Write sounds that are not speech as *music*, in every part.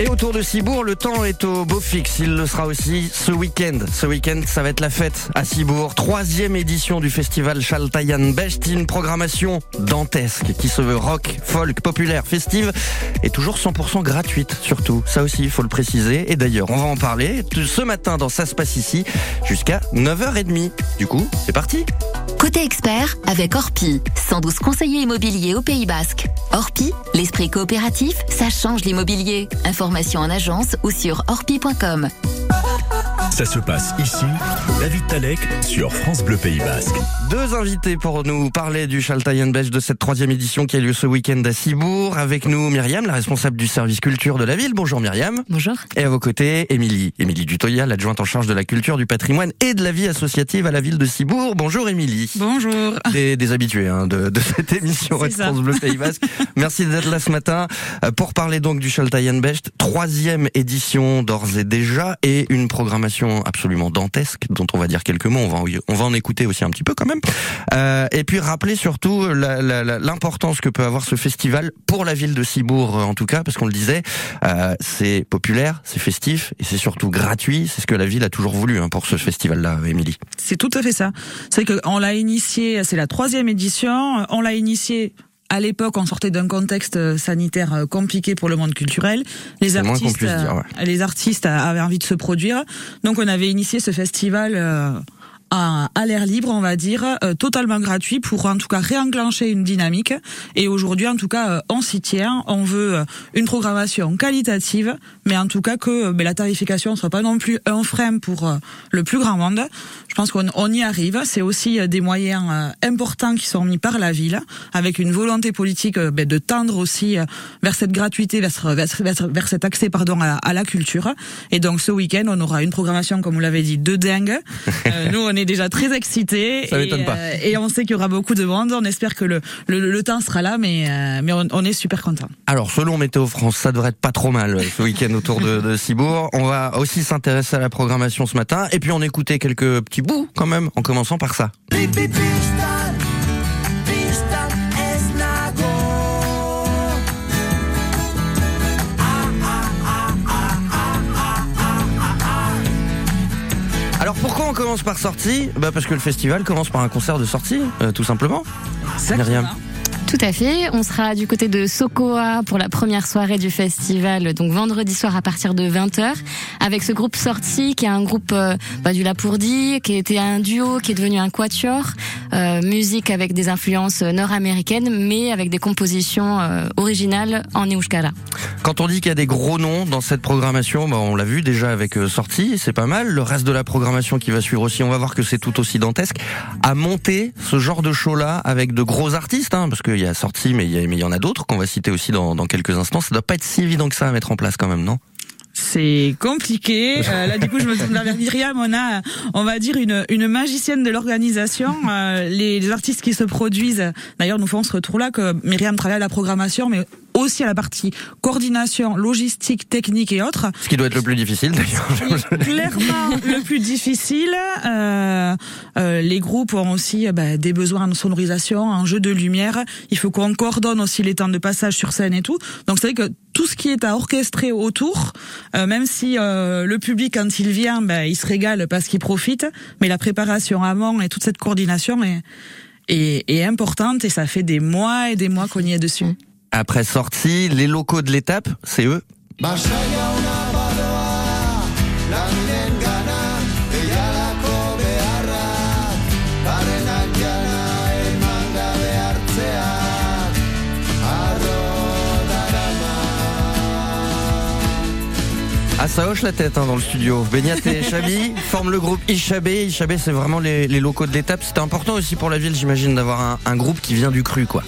Et autour de Cibourg, le temps est au beau fixe. Il le sera aussi ce week-end. Ce week-end, ça va être la fête à Cibourg. Troisième édition du festival Chaltayan Best. Une programmation dantesque qui se veut rock, folk, populaire, festive et toujours 100% gratuite surtout. Ça aussi, il faut le préciser. Et d'ailleurs, on va en parler ce matin dans Ça se passe ici jusqu'à 9h30. Du coup, c'est parti. Côté expert avec Orpi, 112 conseillers immobiliers au Pays Basque. Orpi, l'esprit coopératif, ça change l'immobilier. Information en agence ou sur orpi.com. Ça se passe ici, David Talek sur France Bleu Pays Basque. Deux invités pour nous parler du Chaltayan Beige de cette troisième édition qui a lieu ce week-end à Cibourg. Avec nous Myriam, la responsable du service culture de la ville. Bonjour Myriam. Bonjour. Et à vos côtés, Émilie. Émilie Dutoya, l'adjointe en charge de la culture, du patrimoine et de la vie associative à la ville de Cibourg. Bonjour Émilie. Bonjour. Des, des habitués hein, de, de, cette émission France Bleu Pays Basque. *laughs* Merci d'être là ce matin euh, pour parler donc du Chaltayan Beige. Troisième édition d'ores et déjà et une programmation absolument dantesque dont on va dire quelques mots. On va, on va en écouter aussi un petit peu quand même. Euh, et puis rappeler surtout l'importance que peut avoir ce festival pour la ville de Cibourg en tout cas, parce qu'on le disait, euh, c'est populaire, c'est festif et c'est surtout gratuit. C'est ce que la ville a toujours voulu hein, pour ce festival-là, Émilie. C'est tout à fait ça. C'est qu'on l'a initié, c'est la troisième édition. On l'a initié à l'époque, on sortait d'un contexte euh, sanitaire euh, compliqué pour le monde culturel. Les artistes, dire, les artistes avaient envie de se produire. Donc, on avait initié ce festival à, à l'air libre, on va dire, euh, totalement gratuit pour en tout cas réenclencher une dynamique. Et aujourd'hui, en tout cas, euh, on s'y tient. On veut euh, une programmation qualitative, mais en tout cas que mais la tarification soit pas non plus un frein pour le plus grand monde. Je pense qu'on on y arrive. C'est aussi des moyens importants qui sont mis par la ville, avec une volonté politique ben, de tendre aussi vers cette gratuité, vers, vers, vers cet accès pardon à, à, la culture. Et donc ce week-end, on aura une programmation, comme vous l'avez dit, de dingue. nous, on est déjà très excité. Ça et, pas. Euh, et on sait qu'il y aura beaucoup de monde. On espère que le, le, le temps sera là, mais, euh, mais on, on, est super content. Alors, selon Météo France, ça devrait être pas trop mal ce week-end autour de, de Cibourg. On va aussi s'intéresser à la programmation ce matin. Et puis, on écoutait quelques petits bouts quand même, en commençant par ça. On commence par sortie Bah parce que le festival commence par un concert de sortie, euh, tout simplement. Exactement. Tout à fait. On sera du côté de Sokoa pour la première soirée du festival, donc vendredi soir à partir de 20h, avec ce groupe sorti qui est un groupe euh, bah, du Lapourdi, qui était un duo, qui est devenu un quatuor, musique avec des influences nord-américaines, mais avec des compositions euh, originales en euskara. Quand on dit qu'il y a des gros noms dans cette programmation, bah, on l'a vu déjà avec euh, sortie, c'est pas mal. Le reste de la programmation qui va suivre aussi, on va voir que c'est tout aussi dantesque. À monter ce genre de show-là avec de gros artistes, hein, parce qu'il y a sorti, mais il y, en a d'autres qu'on va citer aussi dans, quelques instants. Ça doit pas être si évident que ça à mettre en place quand même, non? C'est compliqué. *laughs* Euh, là, du coup, je me tourne vers Myriam. On a, on va dire, une, une magicienne de l'organisation. Euh, les, les, artistes qui se produisent, d'ailleurs, nous faisons ce retour-là que Myriam travaille à la programmation, mais aussi à la partie coordination, logistique, technique et autres. Ce qui doit être le plus difficile d'ailleurs. Clairement le plus difficile. Euh, euh, les groupes ont aussi bah, des besoins en sonorisation, en jeu de lumière. Il faut qu'on coordonne aussi les temps de passage sur scène et tout. Donc c'est vrai que tout ce qui est à orchestrer autour, euh, même si euh, le public quand il vient, bah, il se régale parce qu'il profite, mais la préparation avant et toute cette coordination est, est, est importante et ça fait des mois et des mois qu'on y est dessus. Après sortie, les locaux de l'étape, c'est eux. Ah, ça hoche la tête hein, dans le studio. Beignat et Chabi *laughs* forment le groupe Ishabé. Ishabé, c'est vraiment les, les, locaux de l'étape. C'était important aussi pour la ville, j'imagine, d'avoir un, un, groupe qui vient du cru, quoi.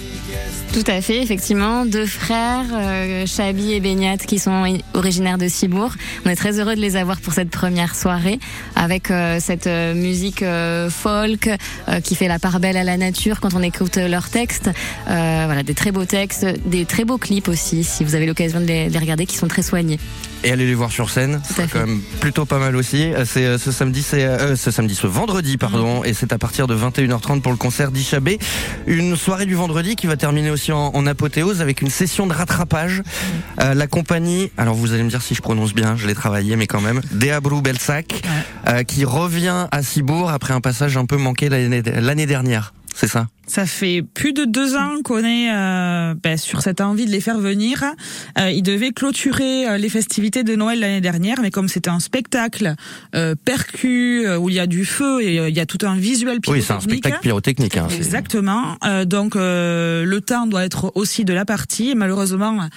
Tout à fait, effectivement. Deux frères, euh, Chabi et Beignat, qui sont originaires de Cibourg. On est très heureux de les avoir pour cette première soirée, avec euh, cette euh, musique euh, folk euh, qui fait la part belle à la nature quand on écoute leurs textes. voilà, des très beaux textes, des très beaux clips aussi, si vous avez l'occasion de les, de les regarder, qui sont très soignés. et aller les voir sur scène. C'est quand même plutôt pas mal aussi. Euh, c'est euh, ce samedi, c'est euh, ce samedi, ce vendredi, pardon, et c'est à partir de 21h30 pour le concert d'Ichabé. Une soirée du vendredi qui va terminer aussi en, apothéose avec une session de rattrapage. la compagnie, alors vous allez me dire si je prononce bien, je l'ai travaillé, mais quand même, Deabrou Belsac, qui revient à Cibourg après un passage un peu manqué l'année dernière. C'est ça. Ça fait plus de deux ans qu'on est euh, ben, sur cette envie de les faire venir. Euh, ils devaient clôturer euh, les festivités de Noël l'année dernière, mais comme c'était un spectacle euh, percu où il y a du feu et il y a tout un visuel pyrotechnique. Oui, c'est un spectacle pyrotechnique. Hein, exactement. donc le temps doit être aussi de la partie. malheureusement,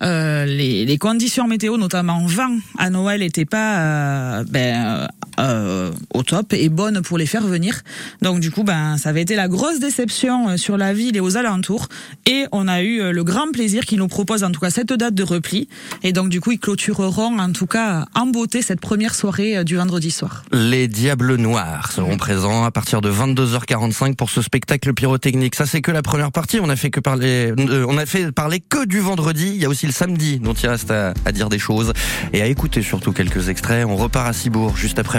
les, les, conditions météo, notamment vent à Noël, n'étaient pas ben, au top et bonnes pour les faire venir. Donc du coup, ben ça avait été la grosse déception euh, sur la ville et aux alentours. Et on a eu euh, le grand plaisir qu'ils nous proposent en tout cas cette date de repli. Et donc du coup, ils clôtureront en tout cas en beauté cette première soirée euh, du vendredi soir. Les Diables Noirs seront présents à partir de 22h45 pour ce spectacle pyrotechnique. Ça c'est que la première partie. On a fait que parler, on a fait parler que du vendredi. Il y a aussi le samedi dont il reste à, à dire des choses et à écouter surtout quelques extraits. On repart à Cibourg juste après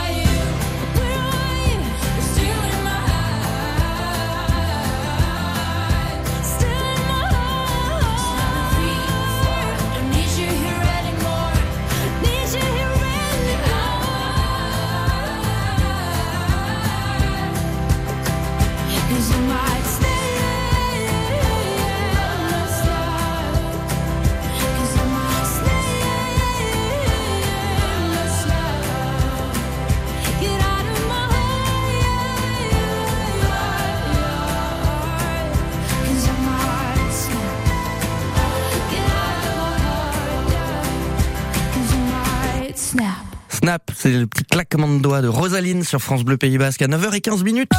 c'est le petit claquement de doigts de Rosaline sur France Bleu Pays Basque à 9h15 minutes.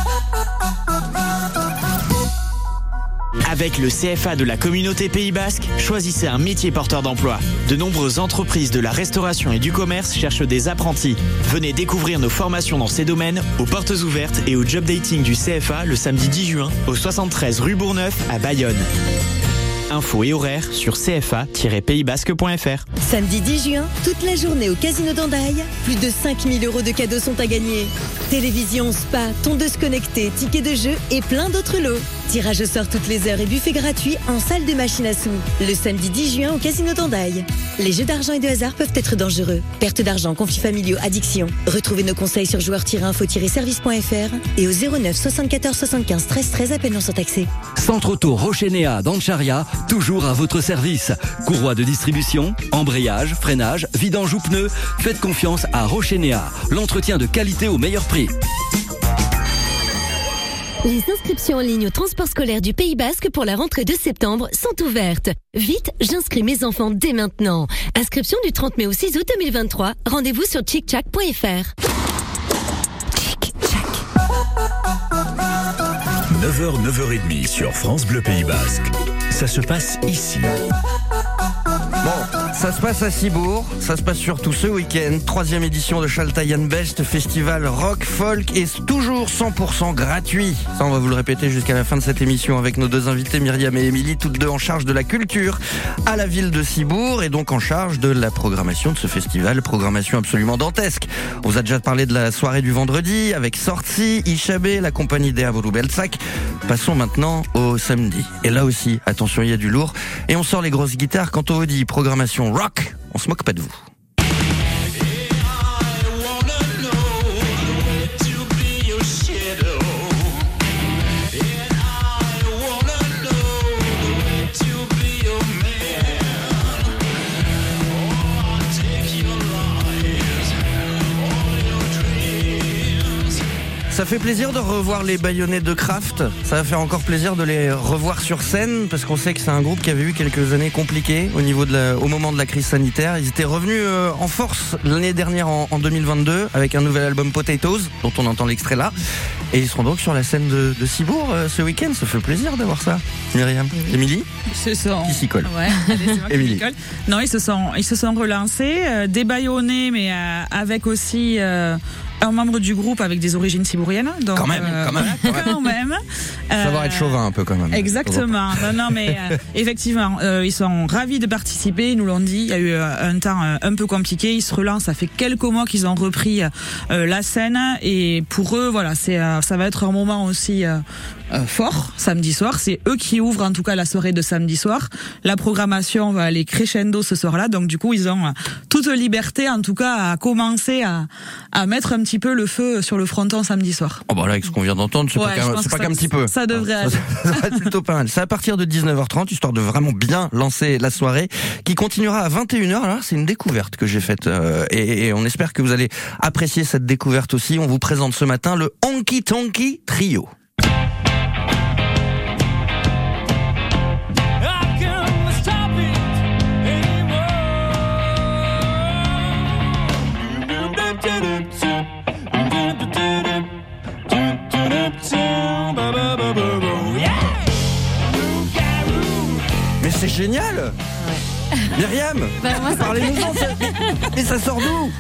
Avec le CFA de la communauté Pays Basque, choisissez un métier porteur d'emploi. De nombreuses entreprises de la restauration et du commerce cherchent des apprentis. Venez découvrir nos formations dans ces domaines aux portes ouvertes et au job dating du CFA le samedi 10 juin au 73 rue Bourneuf à Bayonne. Infos et horaires sur cfa-paysbasque.fr. Samedi 10 juin, toute la journée au Casino d'Andaille, plus de 5000 euros de cadeaux sont à gagner. Télévision, spa, tondeuse connectée, tickets de jeu et plein d'autres lots. Tirage au sort toutes les heures et buffet gratuit en salle de machine à sous. Le samedi 10 juin au Casino d'Andaille. Les jeux d'argent et de hasard peuvent être dangereux. Perte d'argent, conflits familiaux, addiction. Retrouvez nos conseils sur joueurs-info-service.fr et au 09 74 75 13 13 appel non surtaxé. Centre Auto Rochenéa d'Ancharia, toujours à votre service. Courroie de distribution, embrayage, freinage, vidange ou pneus. Faites confiance à Rochenéa. L'entretien de qualité au meilleur prix. Les inscriptions en ligne au transport scolaire du Pays Basque pour la rentrée de septembre sont ouvertes. Vite, j'inscris mes enfants dès maintenant. Inscription du 30 mai au 6 août 2023. Rendez-vous sur chickchack.fr. 9h, 9h30 sur France Bleu Pays Basque. Ça se passe ici. Ça se passe à Cibourg, ça se passe surtout ce week-end. Troisième édition de Chaltayan Best, festival rock, folk et toujours 100% gratuit. Ça, on va vous le répéter jusqu'à la fin de cette émission avec nos deux invités, Myriam et Émilie, toutes deux en charge de la culture à la ville de Cibourg et donc en charge de la programmation de ce festival, programmation absolument dantesque. On vous a déjà parlé de la soirée du vendredi avec Sorti, Ishabé, la compagnie des Belsac. Passons maintenant au samedi. Et là aussi, attention, il y a du lourd. Et on sort les grosses guitares quand on vous dit programmation rock, on se moque pas de vous. Ça fait plaisir de revoir les baïonnettes de Kraft. Ça va faire encore plaisir de les revoir sur scène parce qu'on sait que c'est un groupe qui avait eu quelques années compliquées au niveau de la, au moment de la crise sanitaire. Ils étaient revenus euh, en force l'année dernière en, 2022 avec un nouvel album Potatoes dont on entend l'extrait là. Et ils seront donc sur la scène de, de Cibourg euh, ce week-end. Ça fait plaisir d'avoir ça. Myriam, Émilie, qui s'y colle. Ouais, Émilie. Non, ils se sont ils se sont relancés, euh, débaillonnés mais avec aussi un membre du groupe avec des origines cibouriennes. Donc, quand même, euh, quand même. *laughs* quand même. Savoir être chauvin un peu quand même. Exactement. Non, non, mais *laughs* euh, effectivement, euh, ils sont ravis de participer. Ils nous l'ont dit. Il y a eu un temps un peu compliqué. Ils se relancent. Ça fait quelques mois qu'ils ont repris la scène et pour eux, voilà, c'est ça va être un moment aussi euh, fort samedi soir. C'est eux qui ouvrent en tout cas la soirée de samedi soir. La programmation va aller crescendo ce soir-là. Donc du coup, ils ont euh, toute liberté en tout cas à commencer à, à mettre un petit peu le feu sur le fronton samedi soir. Oh bah là, avec ce qu'on vient d'entendre, c'est pas qu'un petit peu. Ça devrait aller. Ça, va être plutôt pas mal. C'est à partir de 19h30, histoire de vraiment bien lancer la soirée, qui continuera à 21h. Alors c'est une découverte que j'ai faite euh, et, et on espère que vous allez apprécier cette découverte aussi. On vous présente ce matin le Honky Tonky Trio. C'est génial. Myriam bah, Parlez-nous Mais ça sort d'où?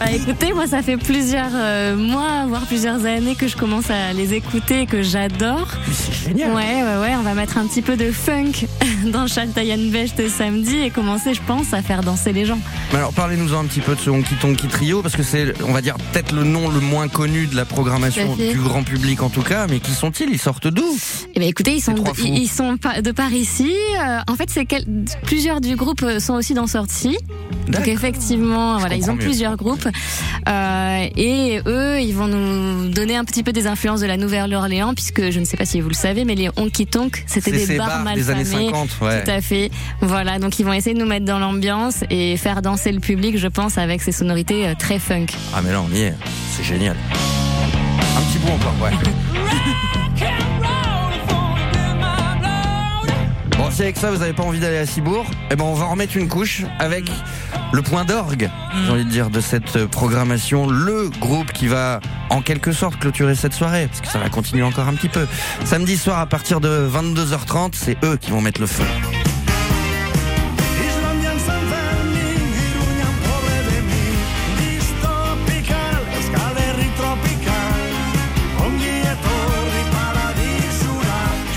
Bah, écoutez, moi ça fait plusieurs euh, mois, voire plusieurs années que je commence à les écouter et que j'adore. c'est génial. Ouais, ouais, ouais, on va mettre un petit peu de funk *laughs* dans Chaltayan Best samedi et commencer, je pense, à faire danser les gens. alors parlez-nous un petit peu de ce Honky Tonky Trio parce que c'est, on va dire, peut-être le nom le moins connu de la programmation du grand public en tout cas, mais qui sont-ils? Ils sortent d'où? Eh ben écoutez, ils sont de, ils sont de par ici. Euh, en fait, c'est plusieurs du groupe sont aussi dans Sortie. Donc effectivement, voilà, ils ont plusieurs groupes. Euh, et eux, ils vont nous donner un petit peu des influences de la Nouvelle-Orléans, puisque je ne sais pas si vous le savez, mais les honky tonk, c'était des bars, mal des années 50, ouais. Tout à fait. Voilà, donc ils vont essayer de nous mettre dans l'ambiance et faire danser le public, je pense, avec ces sonorités euh, très funk. Ah mais là, on y est. C'est génial. Un petit bout encore, ouais. *laughs* si avec ça vous n'avez pas envie d'aller à Cibourg, eh ben on va en remettre une couche avec le point d'orgue, j'ai envie de dire, de cette programmation, le groupe qui va en quelque sorte clôturer cette soirée, parce que ça va continuer encore un petit peu. Samedi soir à partir de 22h30, c'est eux qui vont mettre le feu.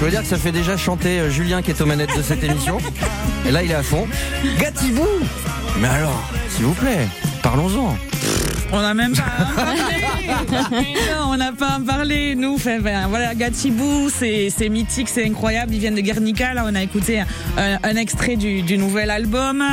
Je veux dire que ça fait déjà chanter euh, Julien qui est aux manettes de cette émission. Et là, il est à fond. Gâtez-vous Mais alors, s'il vous plaît, parlons-en. On n'a même pas parlé. non, on n'a pas parlé. Nous, fait, ben, voilà, Gatibou, c'est mythique, c'est incroyable. Ils viennent de Guernica. Là, on a écouté un, extrait du, nouvel album.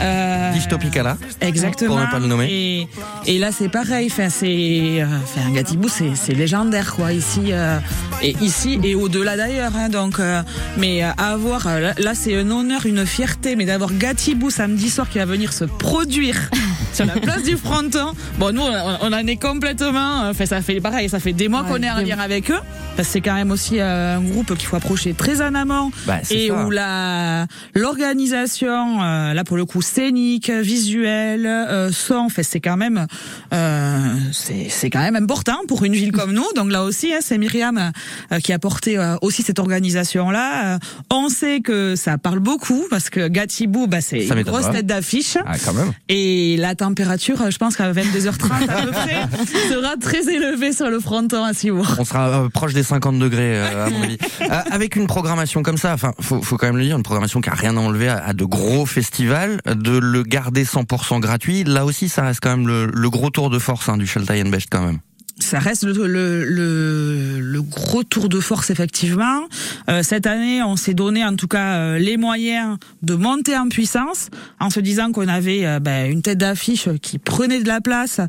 Euh, Dystopicala. Exactement. Pour ne pas le nommer. Et, et là, c'est pareil. Enfin, c'est, enfin, Gatibou, c'est légendaire, quoi. Ici, euh, et ici et au-delà d'ailleurs. Hein, donc, euh, mais euh, avoir, euh, là, c'est un honneur, une fierté, mais d'avoir Gatibou samedi soir qui va venir se produire sur la place du fronton. Bon, nous, on, on en est complètement. Enfin, ça fait pareil. Ça fait des mois qu'on est en lien avec eux. Parce que c'est quand même aussi un groupe qu'il faut approcher très en amont bah, et ça. où la l'organisation, là pour le coup scénique, visuel, euh, son, fait c'est quand même euh, c'est quand même important pour une ville comme nous. Donc là aussi, hein, c'est Myriam euh, qui a porté euh, aussi cette organisation là. on sait que ça parle beaucoup parce que Gatibou, bah, c'est une grosse pas. tête d'affiche. Ah, quand même. Et la température, je pense qu'à 22h30 à peu près, *laughs* sera très élevée sur le fronton à Cibourg. On sera euh, proche des 50 degrés à mon *laughs* avis. avec une programmation comme ça, enfin, faut, faut quand même le dire, une programmation qui a rien à enlever à, à de gros festivals, de le garder 100% gratuit. Là aussi, ça reste quand même le, le gros tour de force hein, du Sheltai Best quand même ça reste le, le, le, le, gros tour de force effectivement. Euh, cette année, on s'est donné en tout cas euh, les moyens de monter en puissance en se disant qu'on avait euh, ben, une tête d'affiche qui prenait de la place,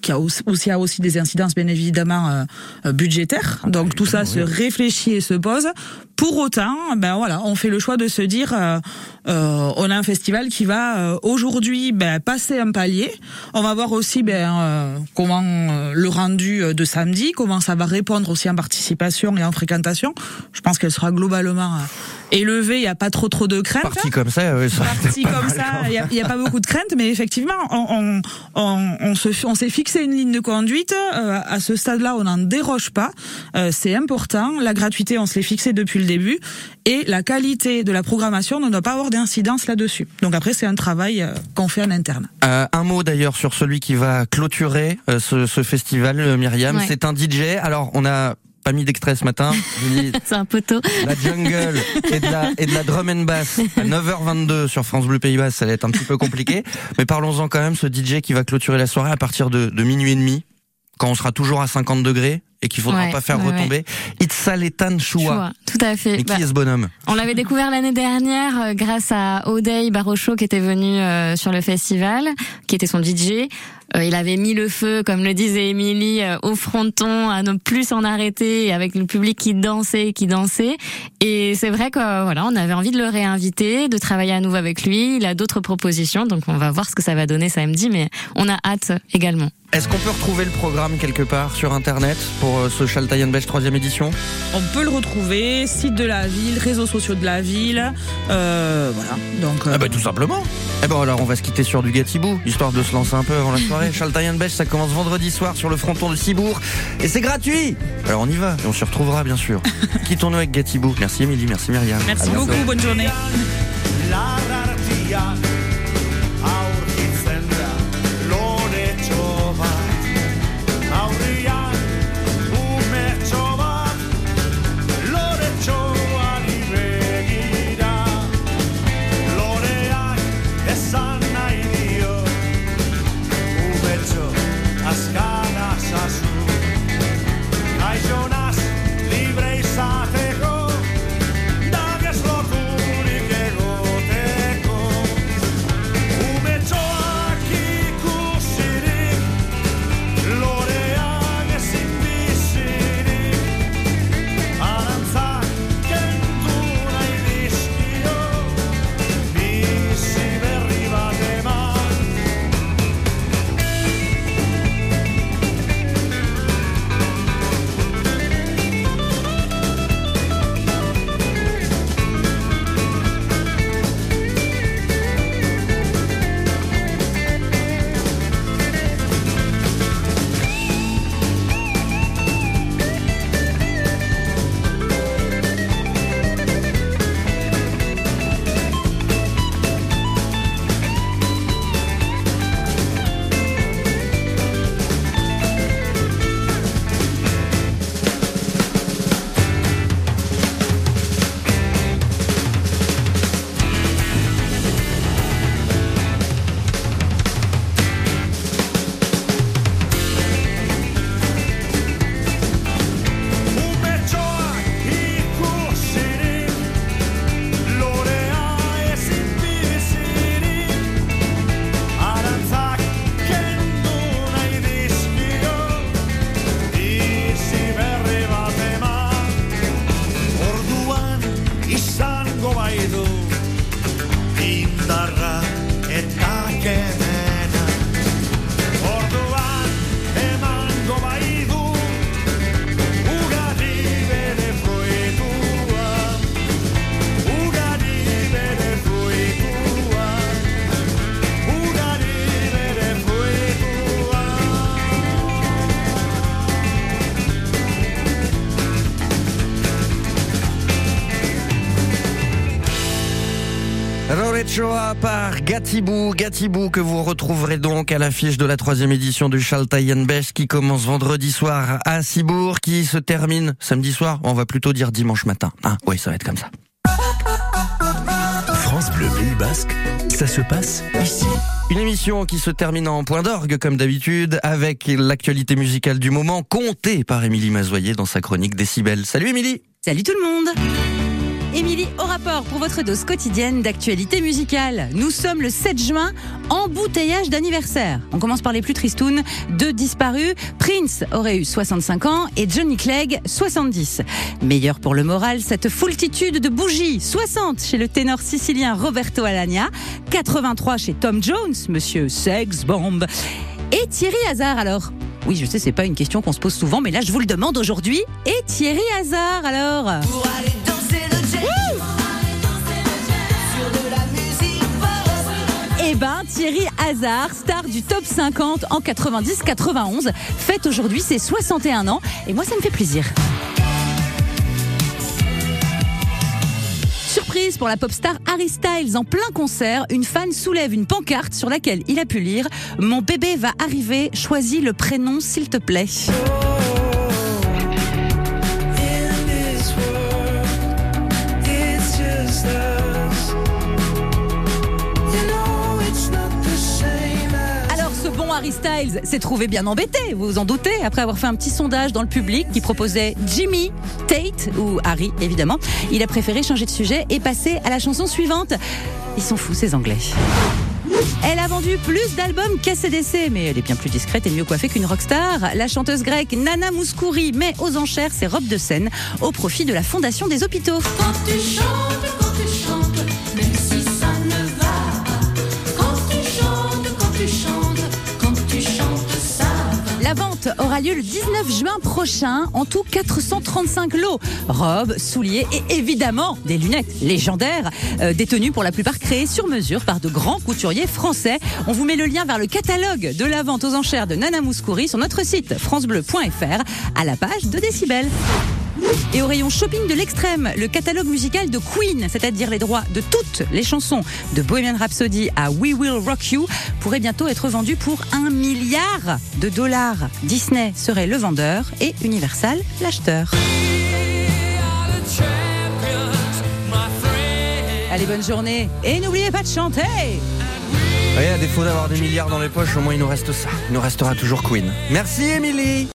qui a aussi, aussi, a aussi des incidences bien évidemment euh, budgétaires. Donc tout ça se réfléchit et se pose. Pour autant, ben voilà, on fait le choix de se dire, euh, on a un festival qui va aujourd'hui ben, passer un palier. On va voir aussi ben, comment le rendu de samedi, comment ça va répondre aussi en participation et en fréquentation? Je pense qu'elle sera globalement élevée, il n'y a pas trop trop de crainte. Parti comme ça, oui, ça Parti comme ça, il n'y a, a, pas beaucoup de crainte, mais effectivement, on, on, on, on se, on s'est fixé une ligne de conduite. Euh, à ce stade-là, on n'en déroge pas. Euh, c'est important. La gratuité, on se l'est fixé depuis le début, et la qualité de la programmation ne doit pas avoir d'incidence là-dessus. Donc après, c'est un travail euh, qu'on fait en interne. un mot d'ailleurs sur celui qui va clôturer ce, ce, festival, Myriam. Ouais. C'est un DJ. Alors, on a pas mis d'extrait ce matin. *laughs* C'est un poteau. La jungle et de la, et de la drum and bass à 9h22 sur France Bleu Pays Basque, ça va être un petit peu compliqué. Mais parlons-en quand même, ce DJ qui va clôturer la soirée à partir de, de minuit et demi, quand on sera toujours à 50 degrés et qu'il faudra ouais, pas faire ouais, retomber. Ouais. Itzaletan Choua. Tout à fait. Et qui bah, est ce bonhomme? On l'avait découvert l'année dernière euh, grâce à Odey Barocho qui était venu euh, sur le festival, qui était son DJ. Euh, il avait mis le feu, comme le disait Émilie, euh, au fronton, à ne plus s'en arrêter, avec le public qui dansait, qui dansait. Et c'est vrai que voilà, on avait envie de le réinviter, de travailler à nouveau avec lui. Il a d'autres propositions, donc on va voir ce que ça va donner samedi, mais on a hâte également. Est-ce qu'on peut retrouver le programme quelque part sur internet pour euh, ce Chaltayan Beige 3 édition? On peut le retrouver, site de la ville, réseaux sociaux de la ville, euh, voilà. Donc, ah bah, tout simplement. Eh ben alors on va se quitter sur du Gatibou, histoire de se lancer un peu avant la soirée. Chaltayan Beige, ça commence vendredi soir sur le fronton de Cibourg et c'est gratuit. Alors on y va et on se retrouvera bien sûr. *laughs* Quittons-nous avec Gatibou. Merci Émilie, merci Myriam. Merci beaucoup, bonne journée. Ochoa par Gatibou. Gatibou que vous retrouverez donc à l'affiche de la troisième édition du Chaltayan Besh qui commence vendredi soir à Cibourg, qui se termine samedi soir. On va plutôt dire dimanche matin. Ah, oui, ça va être comme ça. France Bleu Pays Basque, ça se passe ici. Une émission qui se termine en point d'orgue, comme d'habitude, avec l'actualité musicale du moment, comptée par Émilie Mazoyer dans sa chronique Décibel. Salut Émilie Salut tout le monde Émilie, au rapport pour votre dose quotidienne d'actualité musicale. Nous sommes le 7 juin, embouteillage d'anniversaire. On commence par les plus tristounes, deux disparus. Prince aurait eu 65 ans et Johnny Clegg 70. Meilleur pour le moral, cette foultitude de bougies. 60 chez le ténor sicilien Roberto Alagna, 83 chez Tom Jones, monsieur Sex Bomb. Et Thierry Hazard alors? Oui, je sais, c'est pas une question qu'on se pose souvent, mais là, je vous le demande aujourd'hui. Et Thierry Hazard, alors? Thierry Hazard, star du top 50 en 90-91, fête aujourd'hui ses 61 ans. Et moi, ça me fait plaisir. Surprise pour la pop star Harry Styles en plein concert, une fan soulève une pancarte sur laquelle il a pu lire Mon bébé va arriver, choisis le prénom s'il te plaît. Styles s'est trouvé bien embêté, vous vous en doutez, après avoir fait un petit sondage dans le public qui proposait Jimmy, Tate ou Harry évidemment. Il a préféré changer de sujet et passer à la chanson suivante. Ils sont fous ces Anglais. Elle a vendu plus d'albums qu'ACDC, mais elle est bien plus discrète et mieux coiffée qu'une rockstar. La chanteuse grecque Nana Mouskouri met aux enchères ses robes de scène au profit de la Fondation des hôpitaux. Quand tu chantes, quand tu chantes, aura lieu le 19 juin prochain. En tout, 435 lots. Robes, souliers et évidemment des lunettes légendaires, euh, détenues pour la plupart créées sur mesure par de grands couturiers français. On vous met le lien vers le catalogue de la vente aux enchères de Nana Mouskouri sur notre site francebleu.fr à la page de Décibel. Et au rayon shopping de l'extrême, le catalogue musical de Queen, c'est-à-dire les droits de toutes les chansons de Bohemian Rhapsody à We Will Rock You, pourrait bientôt être vendu pour un milliard de dollars. Disney serait le vendeur et Universal l'acheteur. Allez, bonne journée et n'oubliez pas de chanter Oui, à défaut d'avoir des milliards dans les poches, au moins il nous reste ça. Il nous restera toujours Queen. Merci Émilie